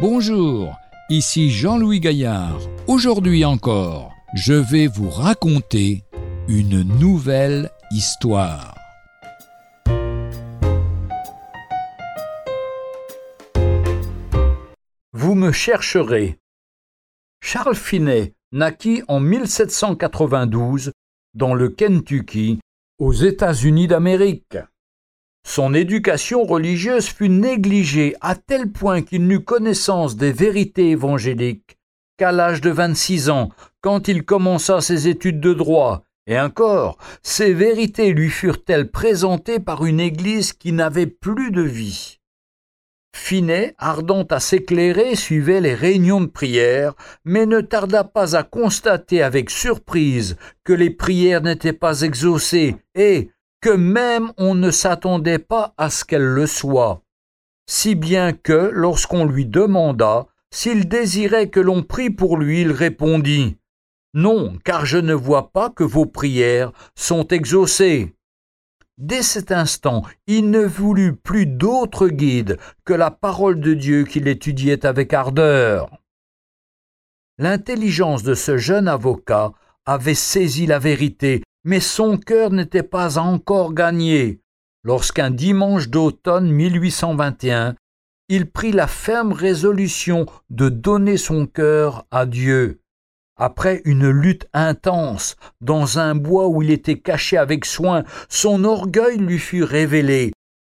Bonjour, ici Jean-Louis Gaillard. Aujourd'hui encore, je vais vous raconter une nouvelle histoire. Vous me chercherez. Charles Finet naquit en 1792 dans le Kentucky, aux États-Unis d'Amérique. Son éducation religieuse fut négligée à tel point qu'il n'eut connaissance des vérités évangéliques qu'à l'âge de 26 ans, quand il commença ses études de droit, et encore, ces vérités lui furent-elles présentées par une Église qui n'avait plus de vie? Finet, ardent à s'éclairer, suivait les réunions de prière, mais ne tarda pas à constater avec surprise que les prières n'étaient pas exaucées et que même on ne s'attendait pas à ce qu'elles le soient. Si bien que, lorsqu'on lui demanda s'il désirait que l'on prie pour lui, il répondit Non, car je ne vois pas que vos prières sont exaucées. Dès cet instant, il ne voulut plus d'autre guide que la parole de Dieu qu'il étudiait avec ardeur. L'intelligence de ce jeune avocat avait saisi la vérité, mais son cœur n'était pas encore gagné, lorsqu'un dimanche d'automne 1821, il prit la ferme résolution de donner son cœur à Dieu. Après une lutte intense, dans un bois où il était caché avec soin, son orgueil lui fut révélé.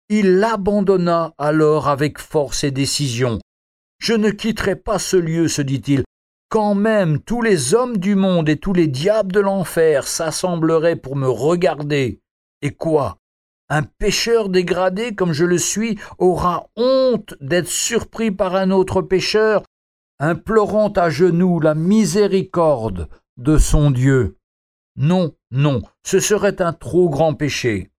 Il l'abandonna alors avec force et décision. Je ne quitterai pas ce lieu, se dit-il, quand même tous les hommes du monde et tous les diables de l'enfer s'assembleraient pour me regarder. Et quoi? Un pécheur dégradé comme je le suis aura honte d'être surpris par un autre pécheur implorant à genoux la miséricorde de son Dieu. Non, non, ce serait un trop grand péché.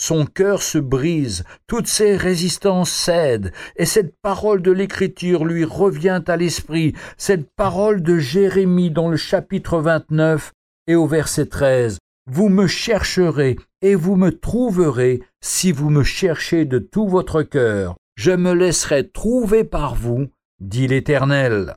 Son cœur se brise, toutes ses résistances cèdent, et cette parole de l'Écriture lui revient à l'esprit, cette parole de Jérémie dans le chapitre 29 et au verset 13. Vous me chercherez et vous me trouverez si vous me cherchez de tout votre cœur. Je me laisserai trouver par vous dit l'Éternel.